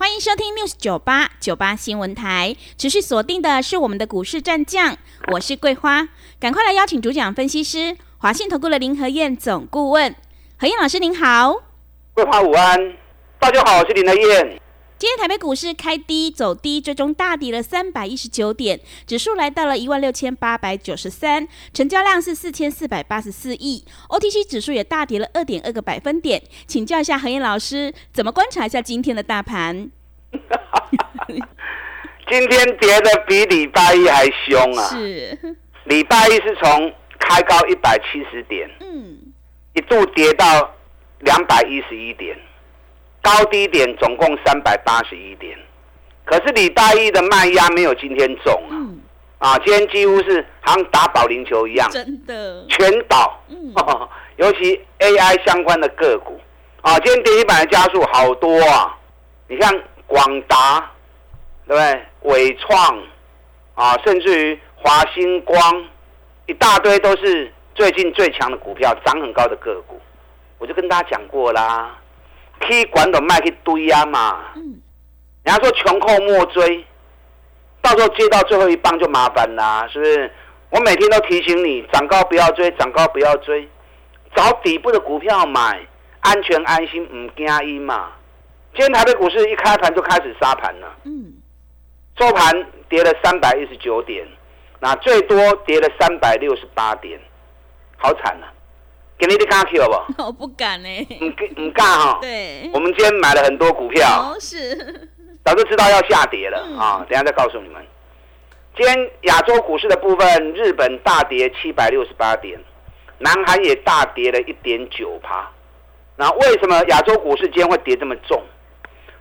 欢迎收听 News 九八九八新闻台，持续锁定的是我们的股市战将，我是桂花，赶快来邀请主讲分析师华信投顾的林和燕总顾问，何燕老师您好，桂花午安，大家好，我是林和燕。今天台北股市开低走低，最终大跌了三百一十九点，指数来到了一万六千八百九十三，成交量是四千四百八十四亿，OTC 指数也大跌了二点二个百分点。请教一下何燕老师，怎么观察一下今天的大盘？今天跌的比礼拜一还凶啊！是，礼拜一是从开高一百七十点，嗯，一度跌到两百一十一点。高低点总共三百八十一点，可是礼拜一的卖压没有今天重啊！啊，今天几乎是好像打保龄球一样，真的全倒。嗯，尤其 AI 相关的个股啊，今天跌一板的加速好多啊！你像广达，对不对？伟创啊，甚至于华星光，一大堆都是最近最强的股票，涨很高的个股。我就跟大家讲过啦。K 管都卖去堆啊嘛，人家说穷寇莫追，到时候接到最后一棒就麻烦啦，是不是？我每天都提醒你，涨高不要追，涨高不要追，找底部的股票买，安全安心，唔惊一嘛。今天台北股市一开盘就开始杀盘了，嗯，收盘跌了三百一十九点，那最多跌了三百六十八点，好惨啊！给你的敢去好不？我不敢呢。唔唔敢哈。对。我们今天买了很多股票。哦，是。早就知道要下跌了啊！等下再告诉你们。今天亚洲股市的部分，日本大跌七百六十八点，南韩也大跌了一点九趴。那为什么亚洲股市今天会跌这么重？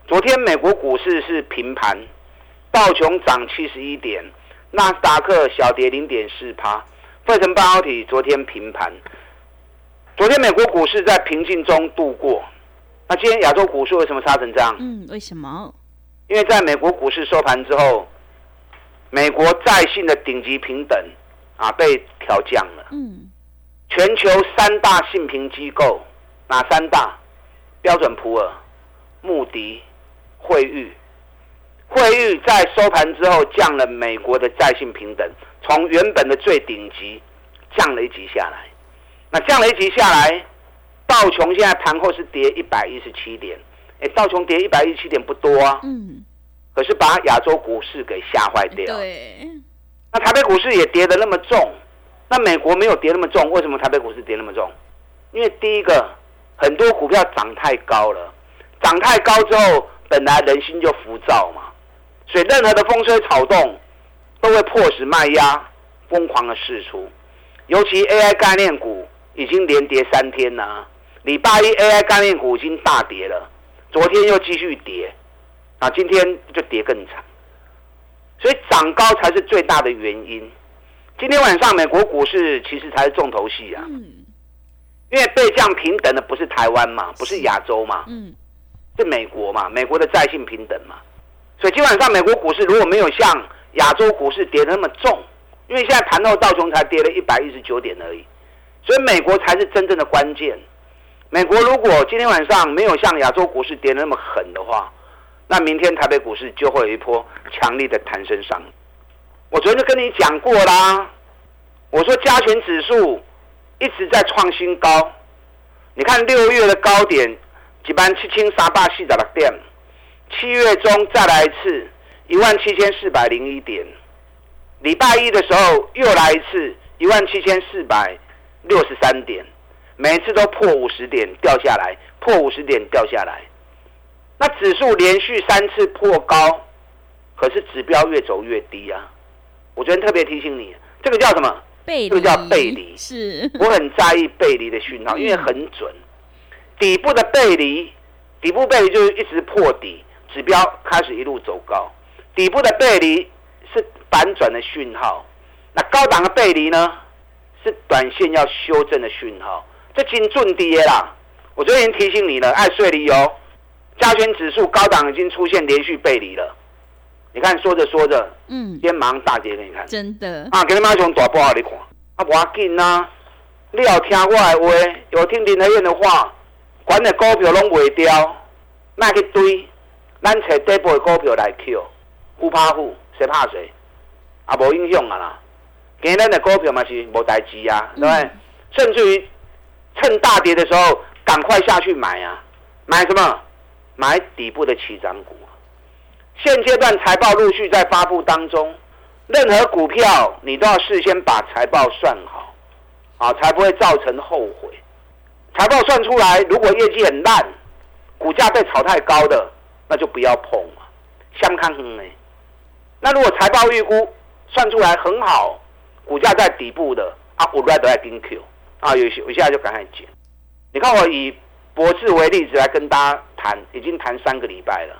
昨天美国股市是平盘，道琼涨七十一点，纳斯达克小跌零点四趴，费城半导体昨天平盘。昨天美国股市在平静中度过，那今天亚洲股市为什么杀成这样？嗯，为什么？因为在美国股市收盘之后，美国在信的顶级平等啊被调降了。嗯，全球三大信评机构哪三大？标准普尔、穆迪、惠誉。惠誉在收盘之后降了美国的债信平等，从原本的最顶级降了一级下来。那降了一级下来，道琼现在盘后是跌一百一十七点，哎，道琼跌一百一十七点不多啊，嗯，可是把亚洲股市给吓坏掉。对，那台北股市也跌得那么重，那美国没有跌那么重，为什么台北股市跌那么重？因为第一个，很多股票涨太高了，涨太高之后，本来人心就浮躁嘛，所以任何的风吹草动，都会迫使卖压疯狂的释出，尤其 AI 概念股。已经连跌三天了，礼拜一 AI 概念股已经大跌了，昨天又继续跌，啊，今天就跌更惨，所以涨高才是最大的原因。今天晚上美国股市其实才是重头戏啊，因为被降平等的不是台湾嘛，不是亚洲嘛，嗯，是美国嘛，美国的在性平等嘛，所以今晚上美国股市如果没有像亚洲股市跌的那么重，因为现在盘后道琼才跌了一百一十九点而已。所以美国才是真正的关键。美国如果今天晚上没有像亚洲股市跌那么狠的话，那明天台北股市就会有一波强力的弹升上。我昨天就跟你讲过啦，我说加权指数一直在创新高。你看六月的高点，几班七千三百四十六点，七月中再来一次一万七千四百零一点，礼拜一的时候又来一次一万七千四百。六十三点，每次都破五十点掉下来，破五十点掉下来。那指数连续三次破高，可是指标越走越低啊！我昨天特别提醒你，这个叫什么？背这个叫背离。是，我很在意背离的讯号，因为很准。底部的背离，底部背离就是一直破底，指标开始一路走高。底部的背离是反转的讯号。那高档的背离呢，是短线要修正的讯号，这金准跌啦。我昨天提醒你了，爱睡离哦，加权指数高档已经出现连续背离了。你看说着说着，嗯，今天马上大跌给你看，真的啊，给你马上大波给你看，啊，不要紧呐，你要听我的话，有听林德燕的话，管的股票拢卖掉，那去堆，咱找底部的股票来 Q，不怕虎，谁怕谁？啊，无影响啊啦，今天的股票嘛是无代志啊，对不对？甚至于趁大跌的时候，赶快下去买啊，买什么？买底部的起涨股。现阶段财报陆续在发布当中，任何股票你都要事先把财报算好，啊，才不会造成后悔。财报算出来，如果业绩很烂，股价被炒太高的，那就不要碰嘛。相看很呢。那如果财报预估算出来很好，股价在底部的，啊，我来都在盯 Q，啊，有些我现在就赶快减。你看我以博智为例子来跟大家谈，已经谈三个礼拜了。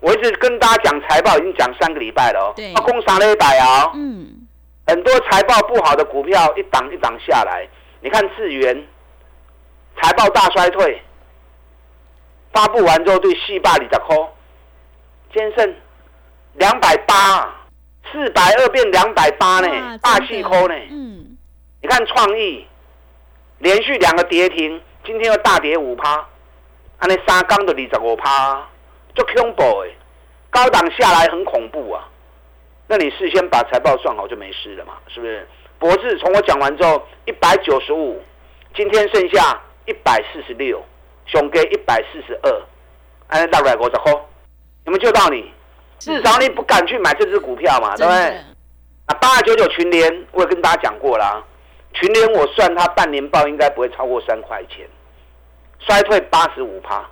我一直跟大家讲财报，已经讲三个礼拜了哦。对。攻杀了一百啊。嗯。很多财报不好的股票一档一档下来，你看智源财报大衰退，发布完之后对细霸里的扣，先生两百八，四百二变两百八呢，大细扣呢。嗯。你看创意连续两个跌停，今天又大跌五趴，安尼三缸的二十五趴。就恐怖诶，高档下来很恐怖啊！那你事先把财报算好就没事了嘛，是不是？博智从我讲完之后，一百九十五，今天剩下一百四十六，熊给一百四十二，哎，大概五十块，有没有救到你？至少你不敢去买这只股票嘛，对不对？啊，八二九九群联，我也跟大家讲过啦，群联我算它半年报应该不会超过三块钱，衰退八十五趴。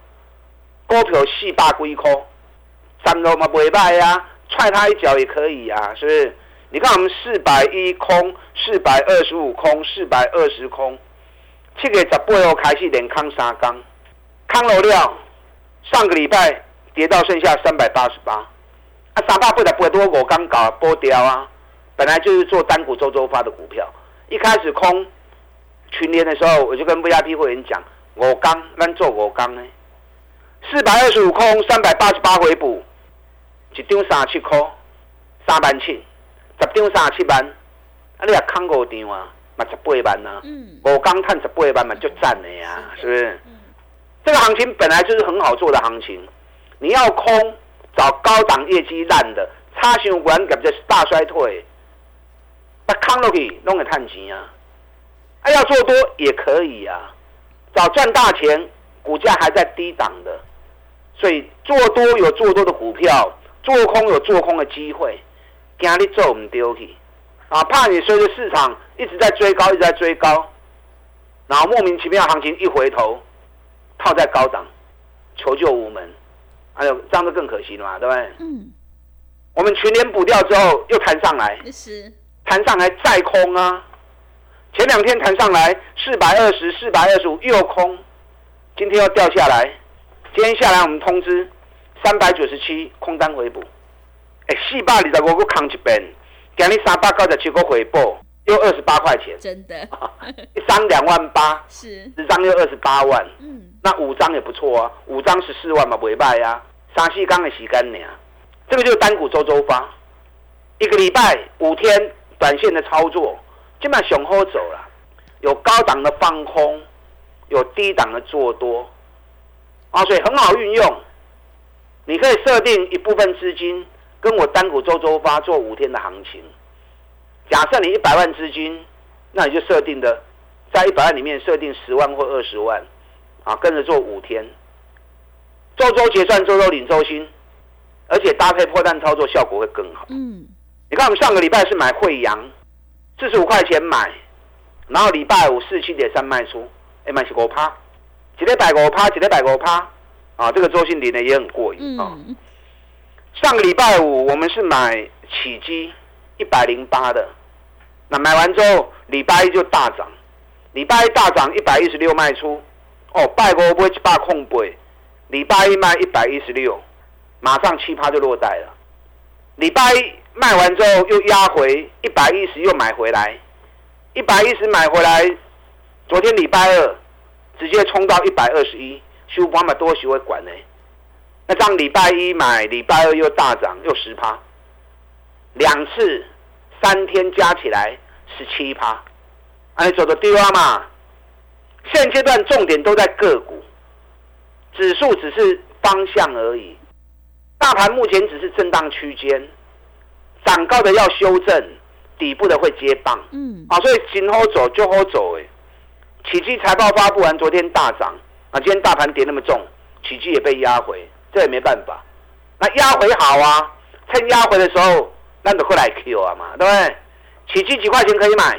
股票四百几块，三楼嘛不卖呀，踹他一脚也可以啊，是不是？你看我们四百一空，四百二十五空，四百二十空，七月十八号开始连康三缸，康楼料上个礼拜跌到剩下三百八十八，啊，三百八十八多我刚搞波掉啊，本来就是做单股周周发的股票，一开始空群联的时候，我就跟 VIP 会员讲，我刚咱做我刚呢。四百二十五空，三百八十八回补，一张三七块，三万七，十张三十七万，啊，你也空五张啊，嘛十八万啊，五刚赚十八万嘛就赚了呀，是不是？这个行情本来就是很好做的行情，你要空找高档业绩烂的，差上管感觉大衰退，那空落去弄个探钱啊，啊要做多也可以啊，找赚大钱，股价还在低档的。所以做多有做多的股票，做空有做空的机会，惊你做唔丢去啊！怕你随着市场一直在追高，一直在追高，然后莫名其妙行情一回头，套在高档，求救无门，还有这样就更可惜了嘛？对不对？嗯。我们全年补掉之后又弹上来，是弹上来再空啊！前两天弹上来四百二十四百二十五又空，今天又掉下来。今天下来，我们通知三百九十七空单回补，哎，四百二十五个扛一边，今日三百九十七个回报，又二十八块钱，真的，一张两万八，是。十张又二十八万，嗯，那五张也不错啊，五张十四万嘛，不败呀，三四缸的洗干净，这个就是单股周周发，一个礼拜五天短线的操作，基本上雄厚走了，有高档的放空，有低档的做多。啊，所以很好运用，你可以设定一部分资金跟我单股周周发做五天的行情。假设你一百万资金，那你就设定的在一百万里面设定十万或二十万，啊，跟着做五天，周周结算，周周领周薪，而且搭配破蛋操作效果会更好。嗯，你看我们上个礼拜是买惠阳，四十五块钱买，然后礼拜五四七点三卖出，哎，买是五趴。几礼百五趴，几礼百五趴，啊，这个周信领的也很过瘾啊。上个礼拜五我们是买起基一百零八的，那买完之后礼拜一就大涨，礼拜一大涨一百一十六卖出，哦，拜五不会一百空杯，礼拜一卖一百一十六，马上七趴就落袋了。礼拜一卖完之后又压回一百一十，又买回来，一百一十买回来，昨天礼拜二直接冲到一百二十一，修八百多学会管呢。那这样礼拜一买，礼拜二又大涨，又十趴，两次三天加起来十七趴，哎，走的丢啊嘛！现阶段重点都在个股，指数只是方向而已，大盘目前只是震荡区间，涨高的要修正，底部的会接棒，嗯，啊，所以今后走就好走哎。奇迹财报发布完，昨天大涨，啊，今天大盘跌那么重，奇迹也被压回。这也没办法，那压回好啊，趁压回的时候，那就过来 Q 啊嘛，对不对？起基几块钱可以买？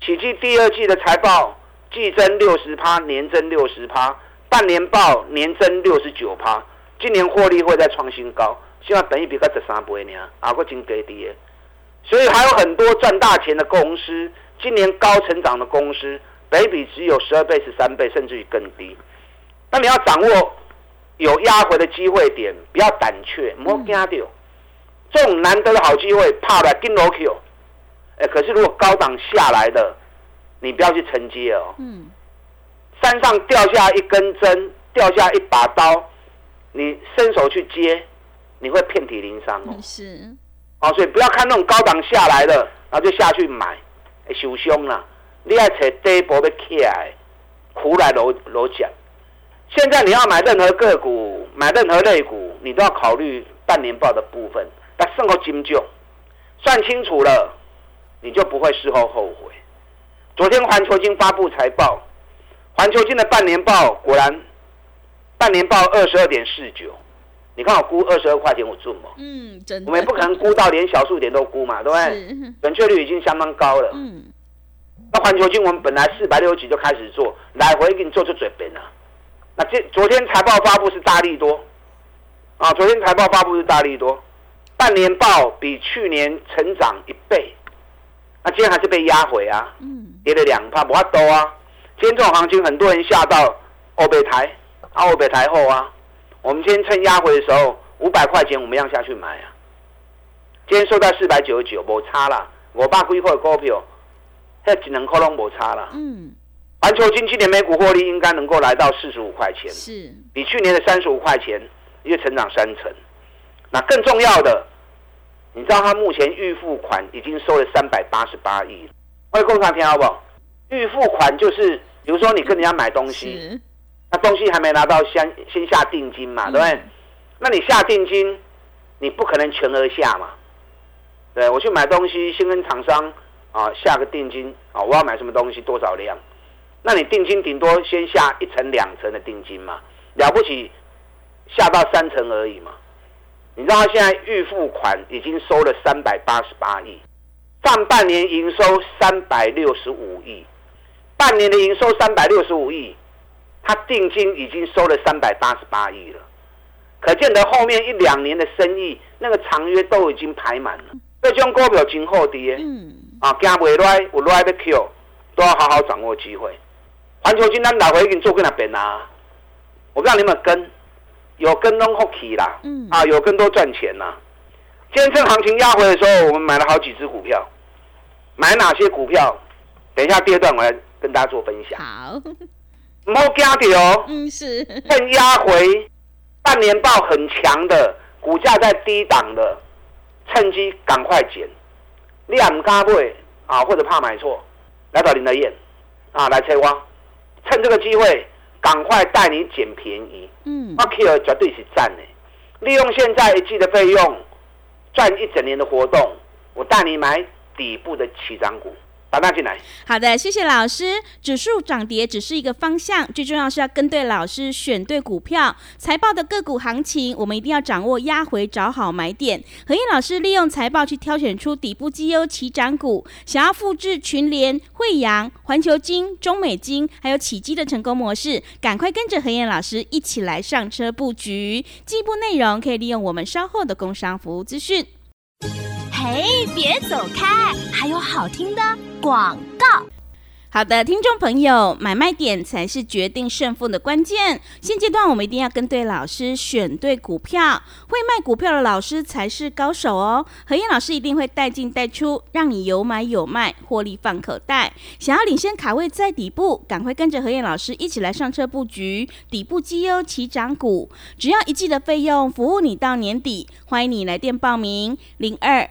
起基第二季的财报季增六十趴，年增六十趴，半年报年增六十九趴，今年获利会再创新高，希望等一比个十三倍呢，啊，个真给低所以还有很多赚大钱的公司，今年高成长的公司，北比只有十二倍、十三倍，甚至于更低。那你要掌握。有压回的机会点，不要胆怯，莫惊到。这种难得的好机会，怕来跟 Q。哎，可是如果高档下来的，你不要去承接哦。嗯。山上掉下一根针，掉下一把刀，你伸手去接，你会遍体鳞伤哦。是。哦，所以不要看那种高档下来的，然后就下去买，受伤了。你要找底部要起来，苦来落落脚。现在你要买任何个股，买任何类股，你都要考虑半年报的部分。但胜后金就，算清楚了，你就不会事后后悔。昨天环球金发布财报，环球金的半年报果然，半年报二十二点四九，你看我估二十二块钱我准吗？嗯，真的。我们不可能估到连小数点都估嘛，对不对？准确率已经相当高了。嗯。那环球金我们本来四百六十几就开始做，来回给你做出准备了。那这昨天财报发布是大力多，啊，昨天财报发布是大力多，半年报比去年成长一倍，那今天还是被压回啊，跌了两帕，不怕多啊。今天这种行情，很多人下到欧北台，啊欧北台后啊，我们今天趁压回的时候，五百块钱我们要下去买啊。今天收在四百九十九，无差啦。我爸规划股票，那只能可能无差啦。嗯。环球金今年每股获利应该能够来到四十五块钱，是比去年的三十五块钱，又成长三成。那更重要的，你知道他目前预付款已经收了三百八十八亿。各位工厂听好不好？预付款就是，比如说你跟人家买东西，那东西还没拿到，先先下定金嘛，对不对？那你下定金，你不可能全额下嘛。对我去买东西，先跟厂商啊下个定金啊，我要买什么东西，多少量。那你定金顶多先下一层两层的定金嘛，了不起下到三层而已嘛。你知道他现在预付款已经收了三百八十八亿，上半年营收三百六十五亿，半年的营收三百六十五亿，他定金已经收了三百八十八亿了，可见得后面一两年的生意那个长约都已经排满了。这种股票今后跌，嗯，啊，惊未来有来要 Q，都要好好掌握机会。环球金单打回给你做过那边啊？我不知道你们跟有跟拢好起啦，嗯啊，有更多赚钱呐。今天趁行情压回的时候，我们买了好几只股票。买哪些股票？等一下第二段我来跟大家做分享。好，唔好加掉哦。嗯，是。趁压回，半年报很强的，股价在低档的，趁机赶快减。你也唔敢买啊，或者怕买错，来找林德燕啊，来采光。趁这个机会，赶快带你捡便宜。嗯，阿 Q 绝对是赞的。利用现在一季的费用，赚一整年的活动，我带你买底部的起涨股。把它进来。好的，谢谢老师。指数涨跌只是一个方向，最重要是要跟对老师，选对股票。财报的个股行情，我们一定要掌握压回，找好买点。何燕老师利用财报去挑选出底部绩优起涨股。想要复制群联、惠阳、环球金、中美金还有起基的成功模式，赶快跟着何燕老师一起来上车布局。进一步内容可以利用我们稍后的工商服务资讯。嘿，别走开，还有好听的广告。好的，听众朋友，买卖点才是决定胜负的关键。现阶段我们一定要跟对老师，选对股票，会卖股票的老师才是高手哦。何燕老师一定会带进带出，让你有买有卖，获利放口袋。想要领先卡位在底部，赶快跟着何燕老师一起来上车布局底部绩优起涨股，只要一季的费用，服务你到年底。欢迎你来电报名：零二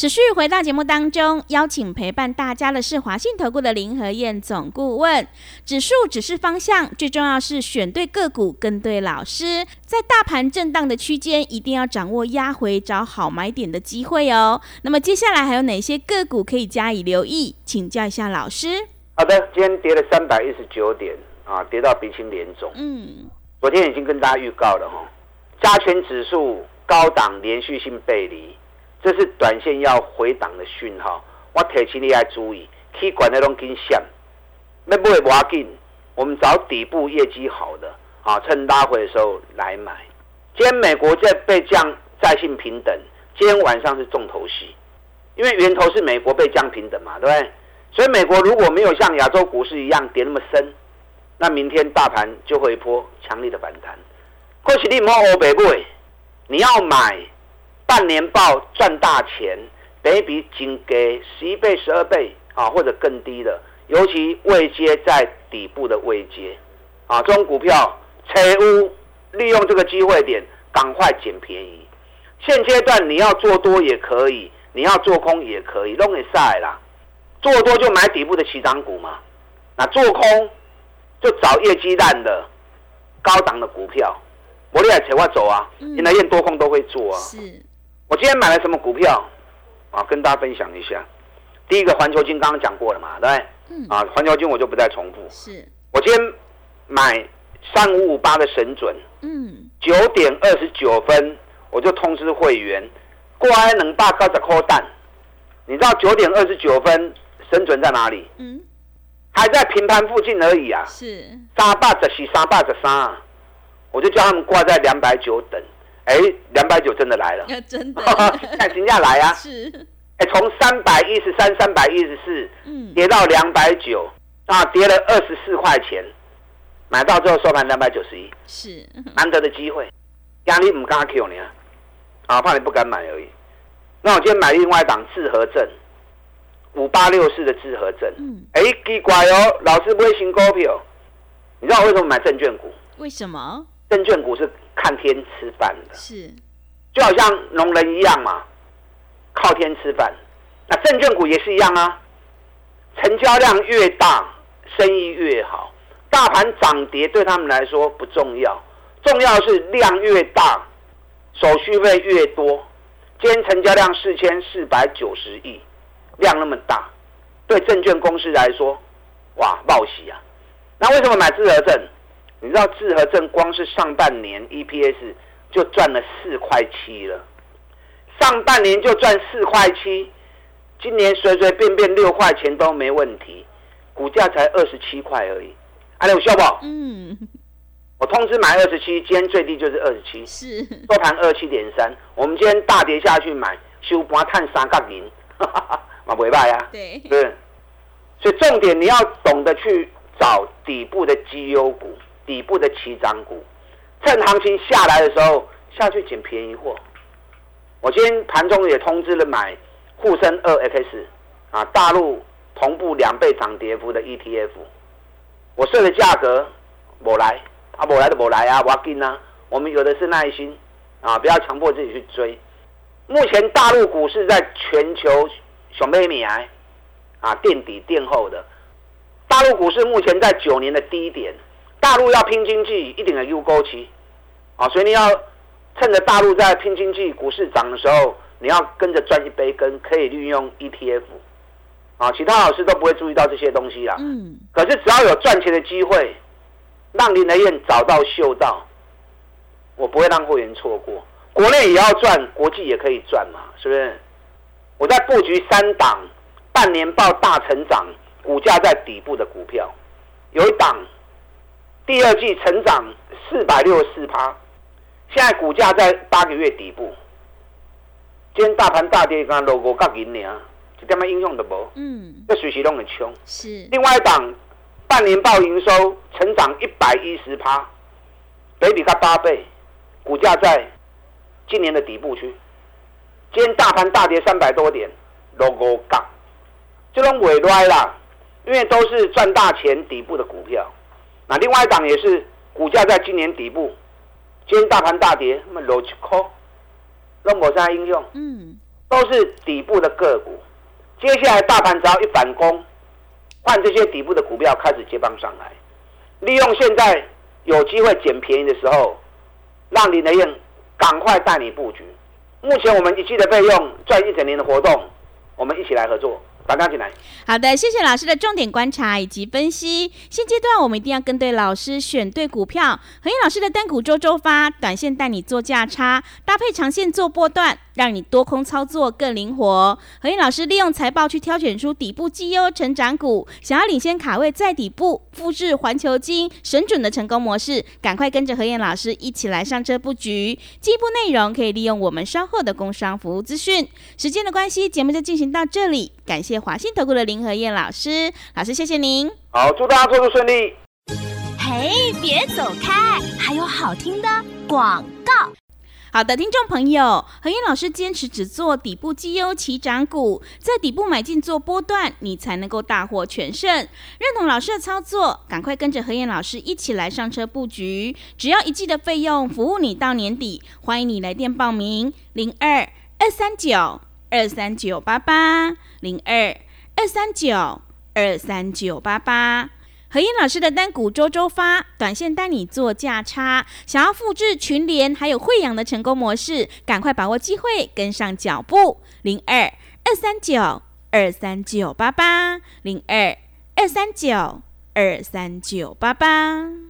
持续回到节目当中，邀请陪伴大家的是华信投顾的林和燕总顾问。指数只是方向，最重要是选对个股，跟对老师。在大盘震荡的区间，一定要掌握压回找好买点的机会哦。那么接下来还有哪些个股可以加以留意？请教一下老师。好的，今天跌了三百一十九点啊，跌到鼻青脸肿。嗯，昨天已经跟大家预告了哈，加权指数高档连续性背离，这是短线要回档的讯号。我提醒你要注意，去管那种跟线，那不会挖紧。我们找底部业绩好的啊，趁拉回的时候来买。今天美国在被降在性平等，今天晚上是重头戏，因为源头是美国被降平等嘛，对不对？所以美国如果没有像亚洲股市一样跌那么深，那明天大盘就会一波强烈的反弹。或许你摸欧北不？你要买半年报赚大钱，得比金给十一倍、十二倍啊，或者更低的，尤其未接在底部的未接啊，这种股票，财务利用这个机会点，赶快捡便宜。现阶段你要做多也可以，你要做空也可以，弄给晒啦。做多就买底部的起涨股嘛，那做空就找业绩烂的高档的股票。我厉害，扯我走啊！你来验多空都会做啊。是，我今天买了什么股票啊？跟大家分享一下。第一个环球金刚刚讲过了嘛，对不对？嗯。啊，环球金我就不再重复。是。我今天买三五五八的神准。嗯。九点二十九分，我就通知会员，过来能大高十块蛋。你知道九点二十九分？神准在哪里？嗯，还在平盘附近而已啊。是三八十四，三八十三，我就叫他们挂在两百九等。哎，两百九真的来了，真的，看评价来啊。是，哎，从三百一十三、三百一十四，嗯，跌到两百九，啊，跌了二十四块钱，买到之后收盘两百九十一，是难得的机会。压力唔敢 Q 你啊，啊，怕你不敢买而已。那我今天买另外一档智和证。五八六四的智和证，哎，奇怪哦，老师不会行股票，你知道我为什么买证券股？为什么？证券股是看天吃饭的，是，就好像农人一样嘛，靠天吃饭。那证券股也是一样啊，成交量越大，生意越好。大盘涨跌对他们来说不重要，重要是量越大，手续费越多。今天成交量四千四百九十亿。量那么大，对证券公司来说，哇，报喜啊！那为什么买智和证？你知道智和证光是上半年 EPS 就赚了四块七了，上半年就赚四块七，今年随随便便六块钱都没问题，股价才二十七块而已。阿有笑不？嗯，我通知买二十七，今天最低就是二十七，是收盘二七点三。我们今天大跌下去买，收盘探三角零。啊，尾巴呀，对，对，所以重点你要懂得去找底部的绩优股、底部的起涨股，趁行情下来的时候下去捡便宜货。我今天盘中也通知了买沪深二 X 啊，大陆同步两倍涨跌幅的 ETF，我设的价格我来啊，我来的我来啊，我跟啊，我们有的是耐心啊，不要强迫自己去追。目前大陆股市在全球。小妹妹啊，啊垫底垫后的，大陆股市目前在九年的低点，大陆要拼经济，一定要有勾期啊，所以你要趁着大陆在拼经济、股市涨的时候，你要跟着赚一杯羹，可以利用 ETF 啊。其他老师都不会注意到这些东西啦。嗯。可是只要有赚钱的机会，让林德燕找到、嗅到，我不会让会员错过。国内也要赚，国际也可以赚嘛，是不是？我在布局三档半年报大成长、股价在底部的股票，有一档。第二季成长四百六十四趴，现在股价在八个月底部。今天大盘大跌，刚 logo 刚赢你啊，一点么应用都无。嗯，这随时都很穷。是。另外一档半年报营收成长一百一十趴，北比它八倍，股价在今年的底部区。今天大盘大跌三百多点，logo 杠，这种尾歪啦，因为都是赚大钱底部的股票。那另外一档也是股价在今年底部，今天大盘大跌，那么逻辑科，那我在应用，嗯，都是底部的个股。接下来大盘只要一反攻，换这些底部的股票开始接棒上来，利用现在有机会捡便宜的时候，让林德燕赶快带你布局。目前我们一季的费用赚一整年的活动，我们一起来合作。进来。好的，谢谢老师的重点观察以及分析。现阶段我们一定要跟对老师，选对股票。何燕老师的单股周周发，短线带你做价差，搭配长线做波段。让你多空操作更灵活。何燕老师利用财报去挑选出底部绩优成长股，想要领先卡位在底部，复制环球金神准的成功模式，赶快跟着何燕老师一起来上车布局。进一步内容可以利用我们稍后的工商服务资讯。时间的关系，节目就进行到这里。感谢华信投顾的林和燕老师，老师谢谢您。好，祝大家操作顺利。嘿，别走开，还有好听的广告。好的，听众朋友，何燕老师坚持只做底部绩优起涨股，在底部买进做波段，你才能够大获全胜。认同老师的操作，赶快跟着何燕老师一起来上车布局，只要一季的费用，服务你到年底。欢迎你来电报名：零二二三九二三九八八零二二三九二三九八八。何燕老师的单股周周发，短线带你做价差。想要复制群联还有惠阳的成功模式，赶快把握机会，跟上脚步。零二二三九二三九八八，零二二三九二三九八八。